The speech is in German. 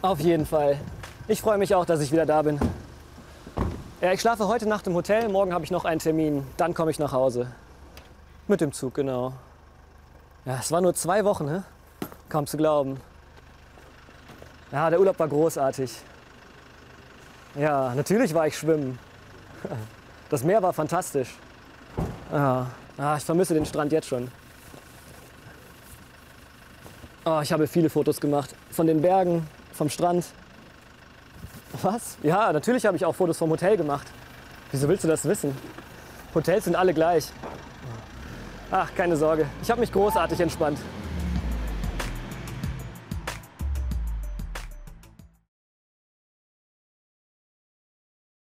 Auf jeden Fall. Ich freue mich auch, dass ich wieder da bin. Ja, ich schlafe heute Nacht im Hotel, morgen habe ich noch einen Termin, dann komme ich nach Hause. Mit dem Zug, genau. Ja, es war nur zwei Wochen, ne? Kaum zu glauben. Ja, der Urlaub war großartig. Ja, natürlich war ich schwimmen. Das Meer war fantastisch. Ja. Ah, ich vermisse den Strand jetzt schon. Oh, ich habe viele Fotos gemacht. Von den Bergen, vom Strand. Was? Ja, natürlich habe ich auch Fotos vom Hotel gemacht. Wieso willst du das wissen? Hotels sind alle gleich. Ach, keine Sorge. Ich habe mich großartig entspannt.